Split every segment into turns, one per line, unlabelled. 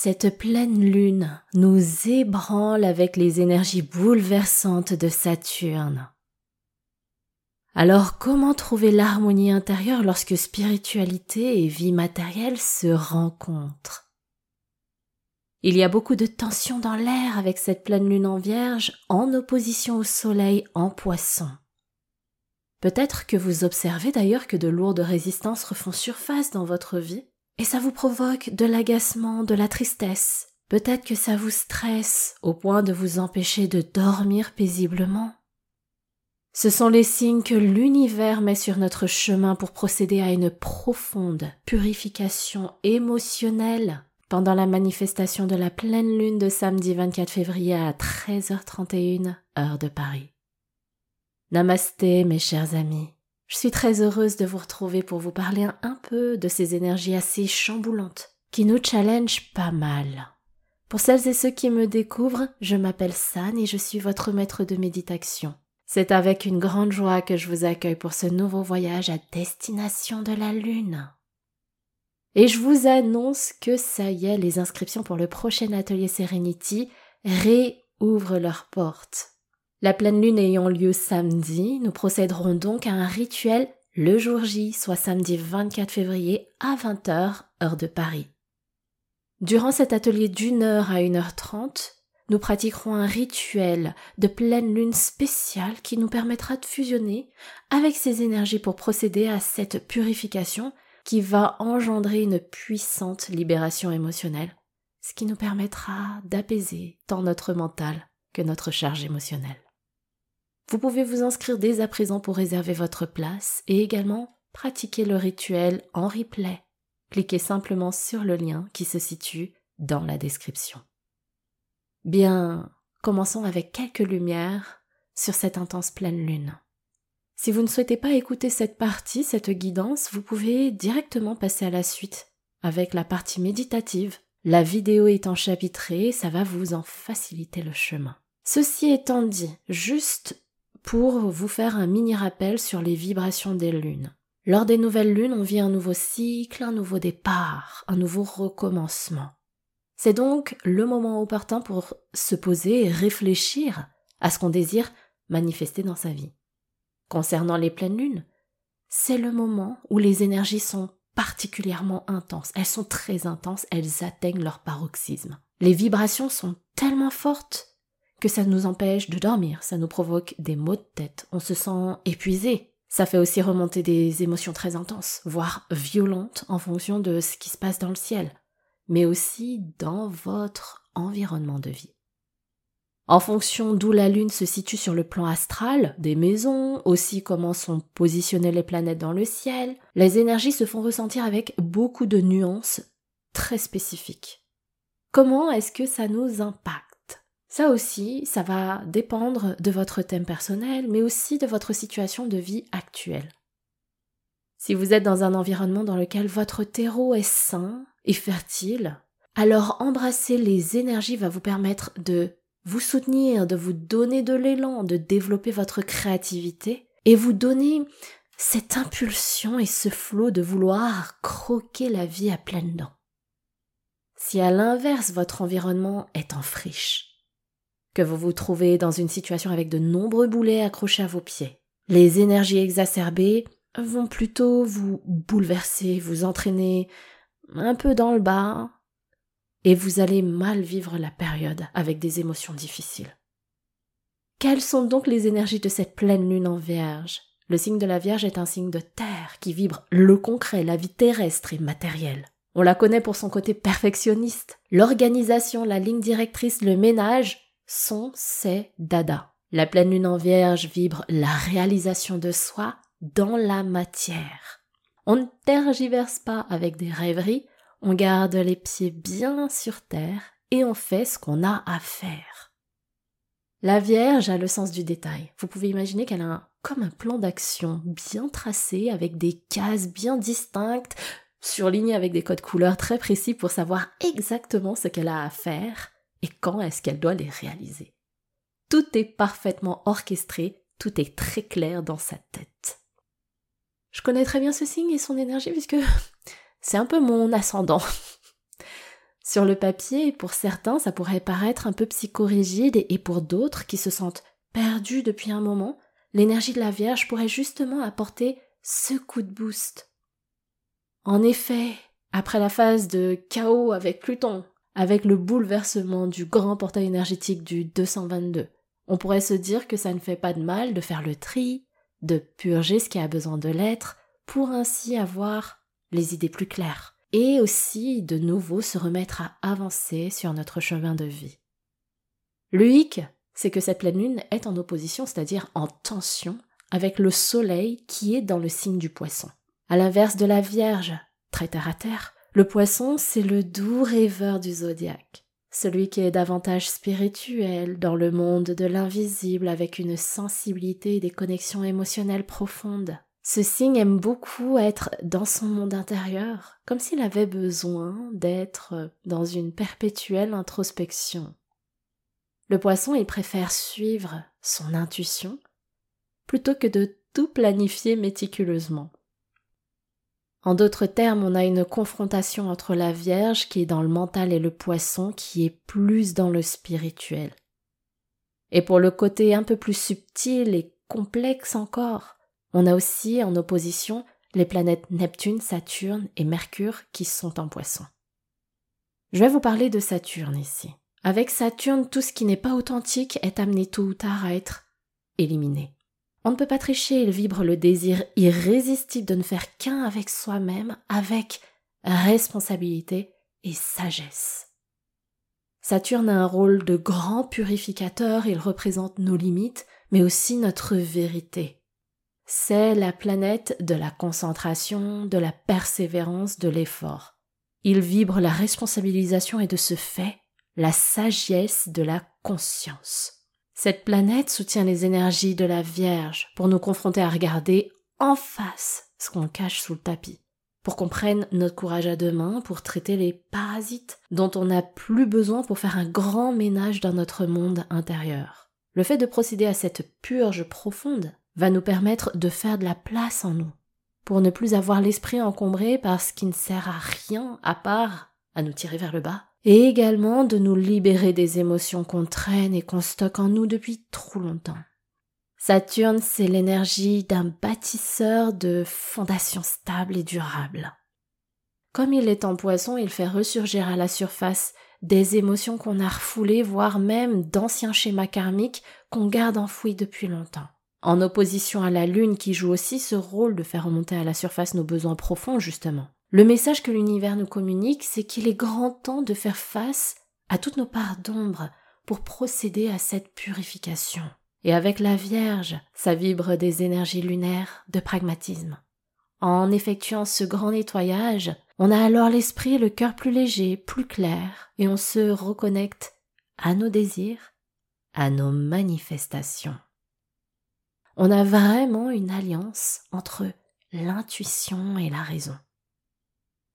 Cette pleine lune nous ébranle avec les énergies bouleversantes de Saturne. Alors comment trouver l'harmonie intérieure lorsque spiritualité et vie matérielle se rencontrent? Il y a beaucoup de tension dans l'air avec cette pleine lune en vierge en opposition au soleil en poisson. Peut-être que vous observez d'ailleurs que de lourdes résistances refont surface dans votre vie, et ça vous provoque de l'agacement, de la tristesse. Peut-être que ça vous stresse au point de vous empêcher de dormir paisiblement. Ce sont les signes que l'univers met sur notre chemin pour procéder à une profonde purification émotionnelle pendant la manifestation de la pleine lune de samedi 24 février à 13h31 heure de Paris. Namasté mes chers amis. Je suis très heureuse de vous retrouver pour vous parler un peu de ces énergies assez chamboulantes qui nous challengent pas mal. Pour celles et ceux qui me découvrent, je m'appelle San et je suis votre maître de méditation. C'est avec une grande joie que je vous accueille pour ce nouveau voyage à destination de la Lune. Et je vous annonce que ça y est, les inscriptions pour le prochain atelier Serenity réouvrent leurs portes. La pleine lune ayant lieu samedi, nous procéderons donc à un rituel le jour J, soit samedi 24 février à 20h, heure de Paris. Durant cet atelier d'une heure à une heure trente, nous pratiquerons un rituel de pleine lune spécial qui nous permettra de fusionner avec ces énergies pour procéder à cette purification qui va engendrer une puissante libération émotionnelle, ce qui nous permettra d'apaiser tant notre mental que notre charge émotionnelle. Vous pouvez vous inscrire dès à présent pour réserver votre place et également pratiquer le rituel en replay. Cliquez simplement sur le lien qui se situe dans la description. Bien, commençons avec quelques lumières sur cette intense pleine lune. Si vous ne souhaitez pas écouter cette partie, cette guidance, vous pouvez directement passer à la suite avec la partie méditative. La vidéo étant chapitrée, ça va vous en faciliter le chemin. Ceci étant dit, juste pour vous faire un mini rappel sur les vibrations des lunes. Lors des nouvelles lunes, on vit un nouveau cycle, un nouveau départ, un nouveau recommencement. C'est donc le moment opportun pour se poser et réfléchir à ce qu'on désire manifester dans sa vie. Concernant les pleines lunes, c'est le moment où les énergies sont particulièrement intenses. Elles sont très intenses, elles atteignent leur paroxysme. Les vibrations sont tellement fortes que ça nous empêche de dormir, ça nous provoque des maux de tête, on se sent épuisé. Ça fait aussi remonter des émotions très intenses, voire violentes en fonction de ce qui se passe dans le ciel, mais aussi dans votre environnement de vie. En fonction d'où la Lune se situe sur le plan astral, des maisons, aussi comment sont positionnées les planètes dans le ciel, les énergies se font ressentir avec beaucoup de nuances très spécifiques. Comment est-ce que ça nous impacte? Ça aussi, ça va dépendre de votre thème personnel, mais aussi de votre situation de vie actuelle. Si vous êtes dans un environnement dans lequel votre terreau est sain et fertile, alors embrasser les énergies va vous permettre de vous soutenir, de vous donner de l'élan, de développer votre créativité et vous donner cette impulsion et ce flot de vouloir croquer la vie à pleines dents. Si à l'inverse votre environnement est en friche, vous vous trouvez dans une situation avec de nombreux boulets accrochés à vos pieds. Les énergies exacerbées vont plutôt vous bouleverser, vous entraîner un peu dans le bas, et vous allez mal vivre la période avec des émotions difficiles. Quelles sont donc les énergies de cette pleine lune en vierge? Le signe de la Vierge est un signe de terre qui vibre le concret, la vie terrestre et matérielle. On la connaît pour son côté perfectionniste, l'organisation, la ligne directrice, le ménage, son, c'est dada. La pleine lune en vierge vibre la réalisation de soi dans la matière. On ne tergiverse pas avec des rêveries, on garde les pieds bien sur terre et on fait ce qu'on a à faire. La Vierge a le sens du détail. Vous pouvez imaginer qu'elle a comme un plan d'action bien tracé avec des cases bien distinctes, surlignées avec des codes couleurs très précis pour savoir exactement ce qu'elle a à faire et quand est-ce qu'elle doit les réaliser? Tout est parfaitement orchestré, tout est très clair dans sa tête. Je connais très bien ce signe et son énergie puisque c'est un peu mon ascendant. Sur le papier, pour certains, ça pourrait paraître un peu psychorigide et pour d'autres qui se sentent perdus depuis un moment, l'énergie de la Vierge pourrait justement apporter ce coup de boost. En effet, après la phase de chaos avec Pluton, avec le bouleversement du grand portail énergétique du 222, on pourrait se dire que ça ne fait pas de mal de faire le tri, de purger ce qui a besoin de l'être, pour ainsi avoir les idées plus claires, et aussi de nouveau se remettre à avancer sur notre chemin de vie. Le hic, c'est que cette pleine lune est en opposition, c'est-à-dire en tension, avec le soleil qui est dans le signe du poisson. À l'inverse de la Vierge, très terre à terre, le poisson, c'est le doux rêveur du zodiaque, celui qui est davantage spirituel dans le monde de l'invisible avec une sensibilité et des connexions émotionnelles profondes. Ce signe aime beaucoup être dans son monde intérieur, comme s'il avait besoin d'être dans une perpétuelle introspection. Le poisson, il préfère suivre son intuition plutôt que de tout planifier méticuleusement. En d'autres termes, on a une confrontation entre la Vierge qui est dans le mental et le poisson qui est plus dans le spirituel. Et pour le côté un peu plus subtil et complexe encore, on a aussi en opposition les planètes Neptune, Saturne et Mercure qui sont en poisson. Je vais vous parler de Saturne ici. Avec Saturne, tout ce qui n'est pas authentique est amené tôt ou tard à être éliminé. On ne peut pas tricher, il vibre le désir irrésistible de ne faire qu'un avec soi-même, avec responsabilité et sagesse. Saturne a un rôle de grand purificateur, il représente nos limites, mais aussi notre vérité. C'est la planète de la concentration, de la persévérance, de l'effort. Il vibre la responsabilisation et de ce fait, la sagesse de la conscience. Cette planète soutient les énergies de la Vierge pour nous confronter à regarder en face ce qu'on cache sous le tapis, pour qu'on prenne notre courage à deux mains pour traiter les parasites dont on n'a plus besoin pour faire un grand ménage dans notre monde intérieur. Le fait de procéder à cette purge profonde va nous permettre de faire de la place en nous, pour ne plus avoir l'esprit encombré par ce qui ne sert à rien à part à nous tirer vers le bas et également de nous libérer des émotions qu'on traîne et qu'on stocke en nous depuis trop longtemps. Saturne, c'est l'énergie d'un bâtisseur de fondations stables et durables. Comme il est en poisson, il fait ressurgir à la surface des émotions qu'on a refoulées, voire même d'anciens schémas karmiques qu'on garde enfouis depuis longtemps. En opposition à la Lune qui joue aussi ce rôle de faire remonter à la surface nos besoins profonds, justement. Le message que l'univers nous communique, c'est qu'il est grand temps de faire face à toutes nos parts d'ombre pour procéder à cette purification. Et avec la Vierge, ça vibre des énergies lunaires de pragmatisme. En effectuant ce grand nettoyage, on a alors l'esprit et le cœur plus léger, plus clair, et on se reconnecte à nos désirs, à nos manifestations. On a vraiment une alliance entre l'intuition et la raison.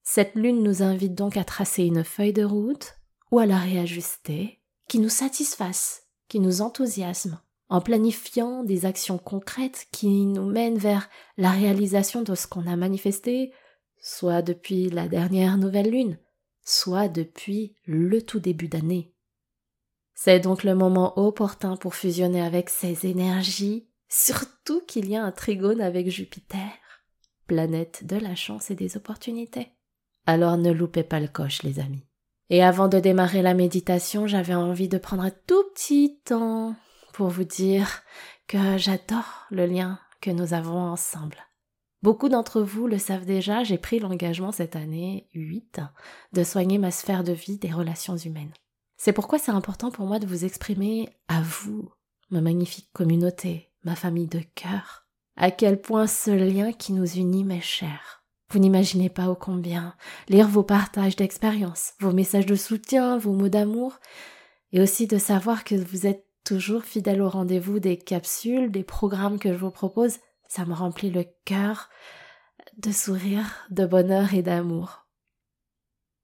Cette lune nous invite donc à tracer une feuille de route ou à la réajuster, qui nous satisfasse, qui nous enthousiasme, en planifiant des actions concrètes qui nous mènent vers la réalisation de ce qu'on a manifesté, soit depuis la dernière nouvelle lune, soit depuis le tout début d'année. C'est donc le moment opportun pour fusionner avec ces énergies, surtout qu'il y a un trigone avec Jupiter, planète de la chance et des opportunités. Alors ne loupez pas le coche, les amis. Et avant de démarrer la méditation, j'avais envie de prendre un tout petit temps pour vous dire que j'adore le lien que nous avons ensemble. Beaucoup d'entre vous le savent déjà, j'ai pris l'engagement cette année 8 de soigner ma sphère de vie des relations humaines. C'est pourquoi c'est important pour moi de vous exprimer à vous, ma magnifique communauté, ma famille de cœur, à quel point ce lien qui nous unit m'est cher. Vous n'imaginez pas ô combien lire vos partages d'expérience, vos messages de soutien, vos mots d'amour, et aussi de savoir que vous êtes toujours fidèle au rendez-vous des capsules, des programmes que je vous propose, ça me remplit le cœur de sourire, de bonheur et d'amour.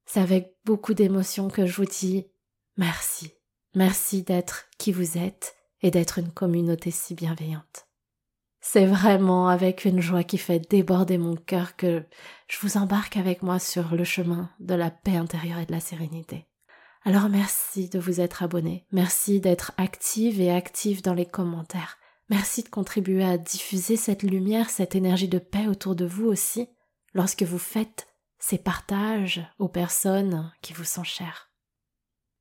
C'est avec beaucoup d'émotion que je vous dis merci. Merci d'être qui vous êtes et d'être une communauté si bienveillante. C'est vraiment avec une joie qui fait déborder mon cœur que je vous embarque avec moi sur le chemin de la paix intérieure et de la sérénité. Alors merci de vous être abonné, merci d'être active et active dans les commentaires, merci de contribuer à diffuser cette lumière, cette énergie de paix autour de vous aussi, lorsque vous faites ces partages aux personnes qui vous sont chères.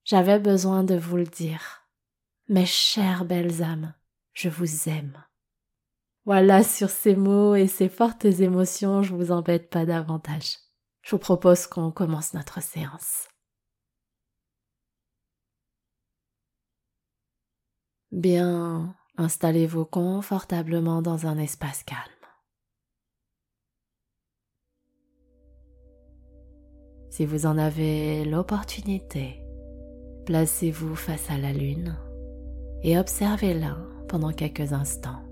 J'avais besoin de vous le dire. Mes chères belles âmes, je vous aime. Voilà, sur ces mots et ces fortes émotions, je vous embête pas davantage. Je vous propose qu'on commence notre séance. Bien, installez-vous confortablement dans un espace calme. Si vous en avez l'opportunité, placez-vous face à la lune et observez-la pendant quelques instants.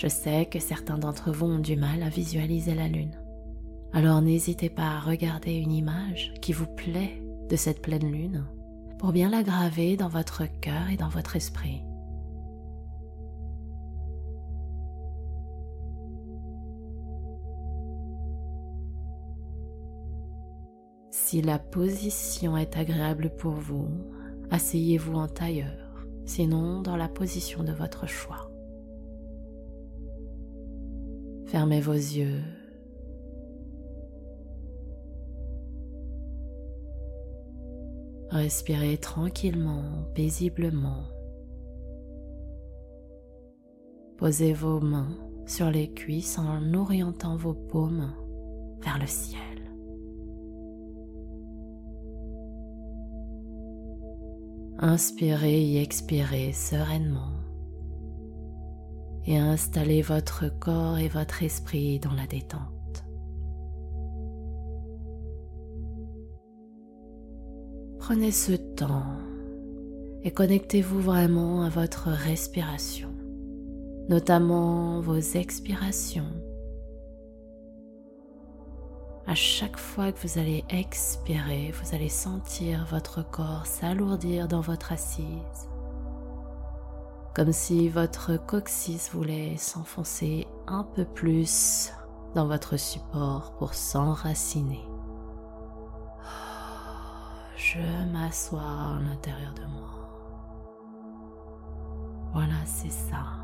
Je sais que certains d'entre vous ont du mal à visualiser la lune. Alors n'hésitez pas à regarder une image qui vous plaît de cette pleine lune pour bien la graver dans votre cœur et dans votre esprit. Si la position est agréable pour vous, asseyez-vous en tailleur, sinon dans la position de votre choix. Fermez vos yeux. Respirez tranquillement, paisiblement. Posez vos mains sur les cuisses en orientant vos paumes vers le ciel. Inspirez et expirez sereinement et installez votre corps et votre esprit dans la détente. Prenez ce temps et connectez-vous vraiment à votre respiration, notamment vos expirations. À chaque fois que vous allez expirer, vous allez sentir votre corps s'alourdir dans votre assise comme si votre coccyx voulait s'enfoncer un peu plus dans votre support pour s'enraciner. Je m'assois à l'intérieur de moi. Voilà, c'est ça.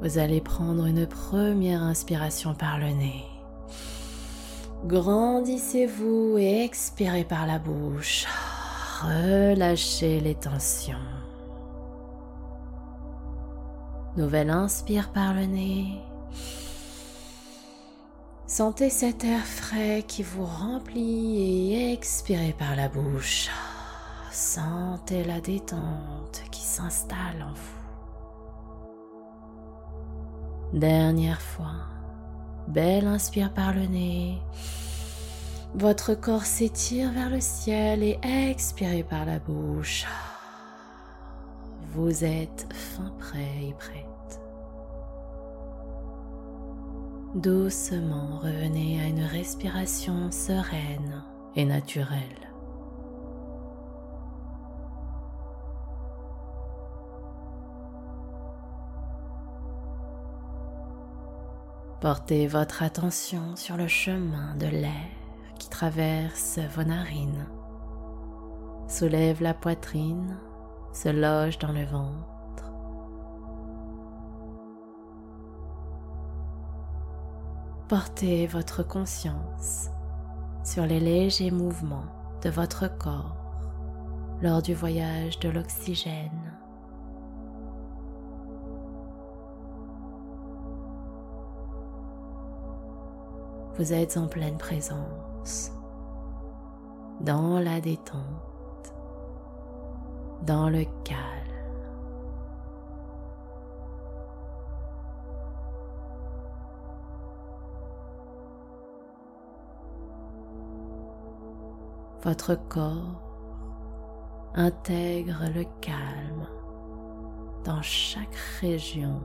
Vous allez prendre une première inspiration par le nez. Grandissez-vous et expirez par la bouche. Relâchez les tensions. Nouvelle inspire par le nez. Sentez cet air frais qui vous remplit et expirez par la bouche. Sentez la détente qui s'installe en vous. Dernière fois. Belle inspire par le nez. Votre corps s'étire vers le ciel et expirez par la bouche. Vous êtes fin prêt et prête. Doucement revenez à une respiration sereine et naturelle. Portez votre attention sur le chemin de l'air qui traverse vos narines, soulève la poitrine, se loge dans le ventre. Portez votre conscience sur les légers mouvements de votre corps lors du voyage de l'oxygène vous êtes en pleine présence, dans la détente, dans le calme. Votre corps intègre le calme dans chaque région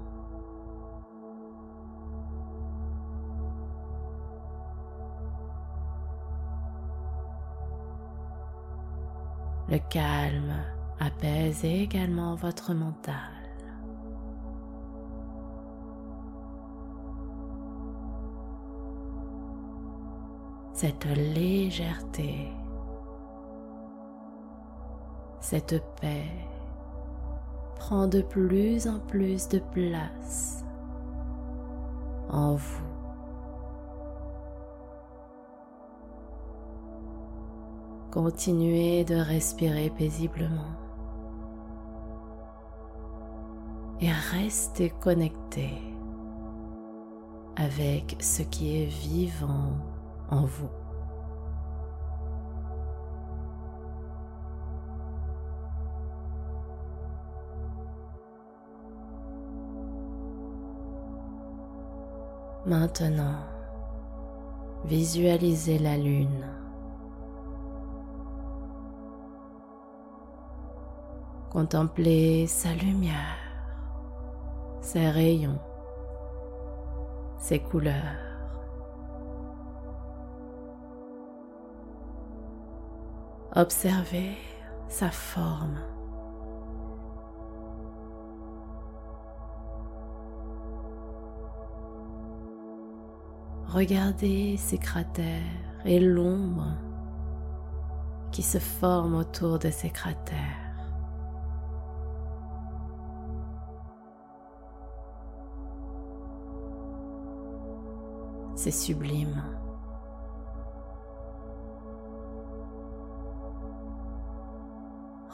Le calme apaise également votre mental. Cette légèreté, cette paix prend de plus en plus de place en vous. Continuez de respirer paisiblement et restez connecté avec ce qui est vivant en vous. Maintenant, visualisez la lune. Contemplez sa lumière, ses rayons, ses couleurs. Observez sa forme. Regardez ces cratères et l'ombre qui se forme autour de ces cratères. C'est sublime.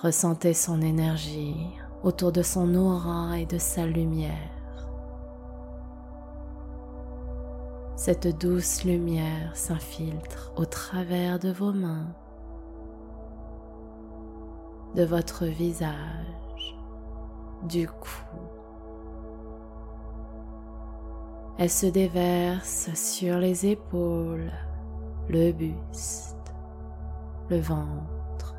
Ressentez son énergie autour de son aura et de sa lumière. Cette douce lumière s'infiltre au travers de vos mains, de votre visage, du cou, Elle se déverse sur les épaules, le buste, le ventre.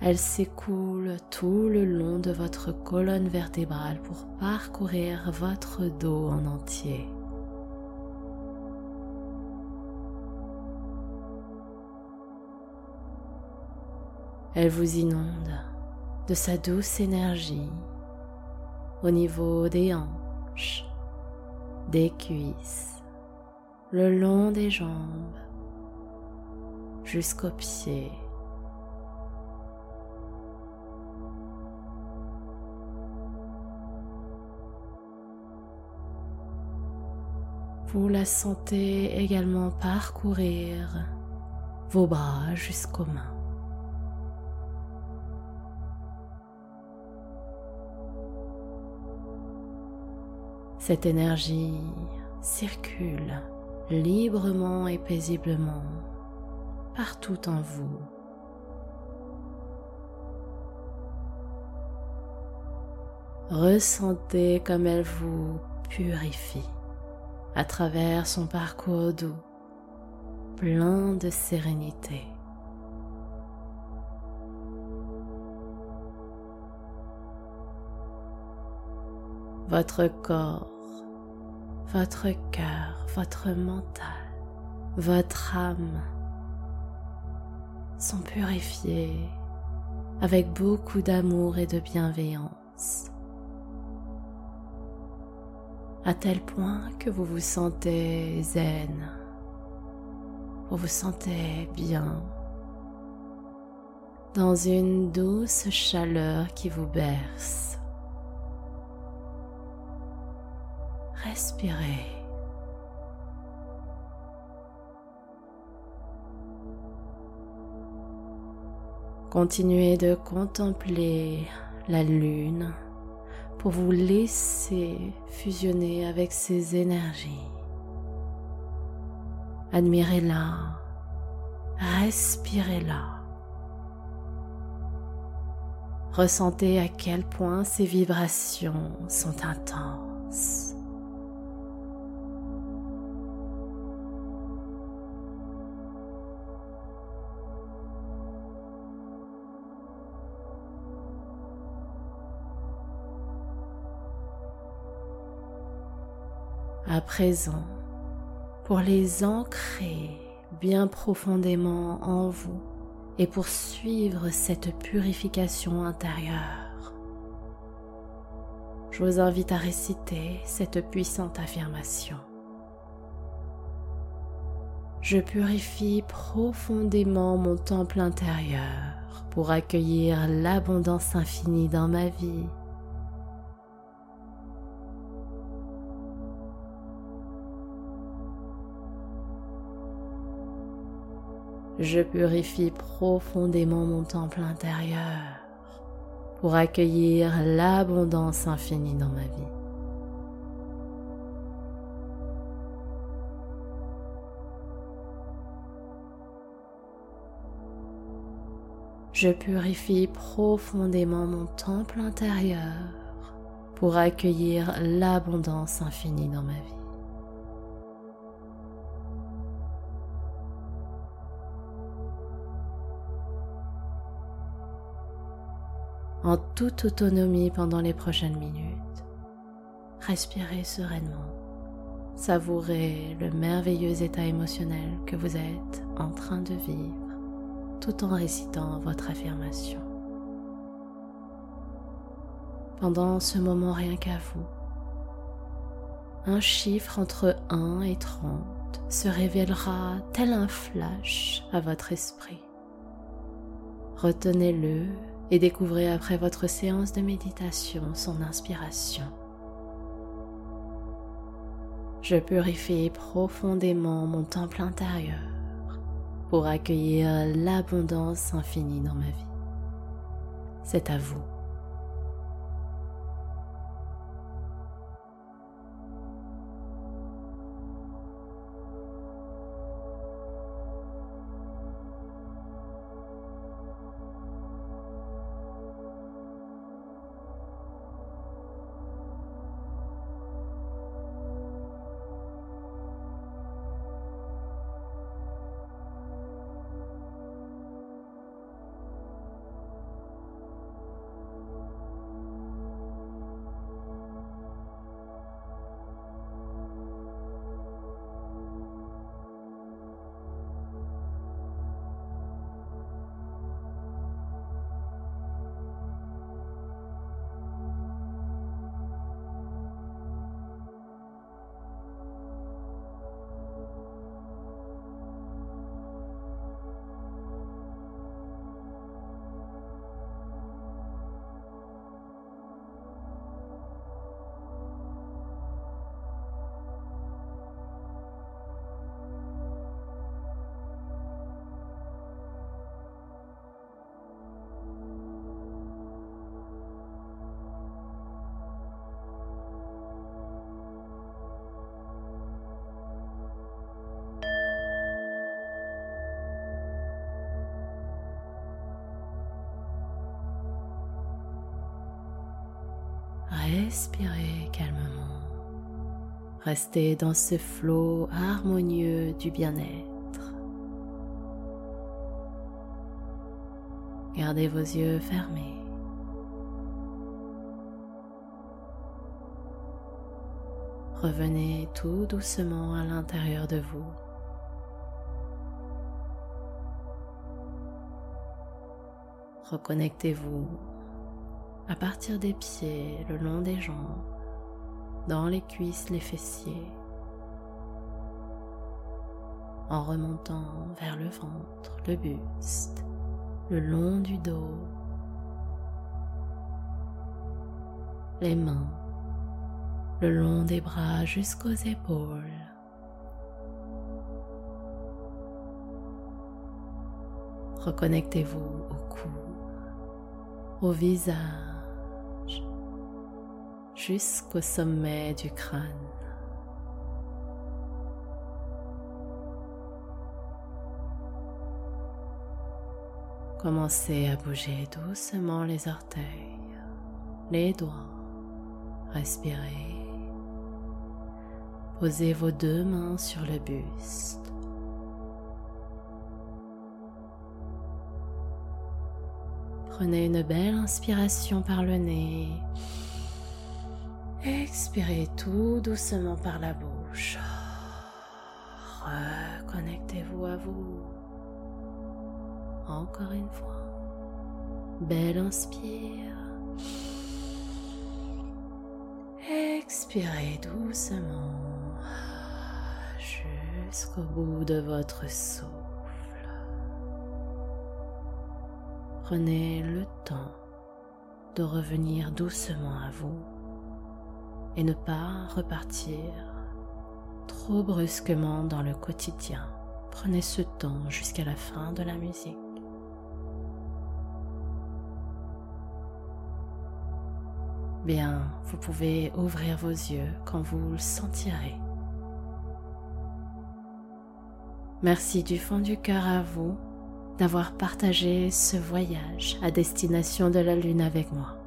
Elle s'écoule tout le long de votre colonne vertébrale pour parcourir votre dos en entier. Elle vous inonde de sa douce énergie au niveau des hanches, des cuisses, le long des jambes, jusqu'aux pieds. Vous la sentez également parcourir vos bras jusqu'aux mains. Cette énergie circule librement et paisiblement partout en vous. Ressentez comme elle vous purifie à travers son parcours doux, plein de sérénité. Votre corps votre cœur, votre mental, votre âme sont purifiés avec beaucoup d'amour et de bienveillance, à tel point que vous vous sentez zen, vous vous sentez bien, dans une douce chaleur qui vous berce. Respirez. Continuez de contempler la lune pour vous laisser fusionner avec ses énergies. Admirez-la, respirez-la. Ressentez à quel point ces vibrations sont intenses. Présent, pour les ancrer bien profondément en vous et poursuivre cette purification intérieure. Je vous invite à réciter cette puissante affirmation. Je purifie profondément mon temple intérieur pour accueillir l'abondance infinie dans ma vie. Je purifie profondément mon temple intérieur pour accueillir l'abondance infinie dans ma vie. Je purifie profondément mon temple intérieur pour accueillir l'abondance infinie dans ma vie. En toute autonomie pendant les prochaines minutes, respirez sereinement, savourez le merveilleux état émotionnel que vous êtes en train de vivre tout en récitant votre affirmation. Pendant ce moment rien qu'à vous, un chiffre entre 1 et 30 se révélera tel un flash à votre esprit. Retenez-le et découvrez après votre séance de méditation son inspiration. Je purifie profondément mon temple intérieur pour accueillir l'abondance infinie dans ma vie. C'est à vous. Respirez calmement. Restez dans ce flot harmonieux du bien-être. Gardez vos yeux fermés. Revenez tout doucement à l'intérieur de vous. Reconnectez-vous à partir des pieds, le long des jambes, dans les cuisses, les fessiers, en remontant vers le ventre, le buste, le long du dos, les mains, le long des bras jusqu'aux épaules. Reconnectez-vous au cou, au visage jusqu'au sommet du crâne. Commencez à bouger doucement les orteils, les doigts. Respirez. Posez vos deux mains sur le buste. Prenez une belle inspiration par le nez. Expirez tout doucement par la bouche. reconnectez-vous à vous. Encore une fois. Belle inspire. Expirez doucement jusqu'au bout de votre souffle. Prenez le temps de revenir doucement à vous et ne pas repartir trop brusquement dans le quotidien. Prenez ce temps jusqu'à la fin de la musique. Bien, vous pouvez ouvrir vos yeux quand vous le sentirez. Merci du fond du cœur à vous d'avoir partagé ce voyage à destination de la Lune avec moi.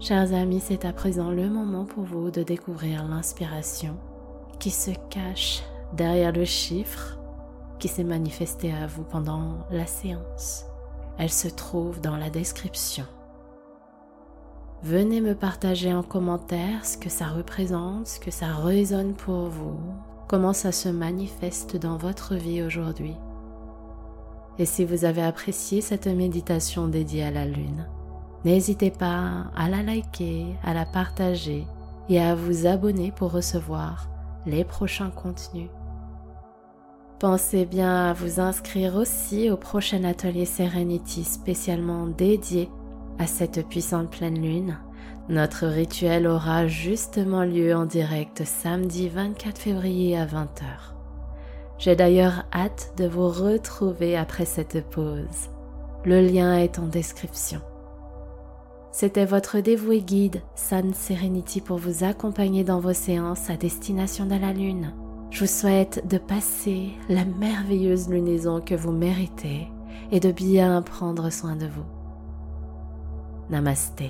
Chers amis, c'est à présent le moment pour vous de découvrir l'inspiration qui se cache derrière le chiffre qui s'est manifesté à vous pendant la séance. Elle se trouve dans la description. Venez me partager en commentaire ce que ça représente, ce que ça résonne pour vous, comment ça se manifeste dans votre vie aujourd'hui. Et si vous avez apprécié cette méditation dédiée à la Lune, n'hésitez pas à la liker, à la partager et à vous abonner pour recevoir les prochains contenus. Pensez bien à vous inscrire aussi au prochain atelier Serenity spécialement dédié à cette puissante pleine lune. Notre rituel aura justement lieu en direct samedi 24 février à 20h. J'ai d'ailleurs hâte de vous retrouver après cette pause. Le lien est en description. C'était votre dévoué guide, Sun Serenity, pour vous accompagner dans vos séances à destination de la Lune. Je vous souhaite de passer la merveilleuse lunaison que vous méritez et de bien prendre soin de vous. Namaste.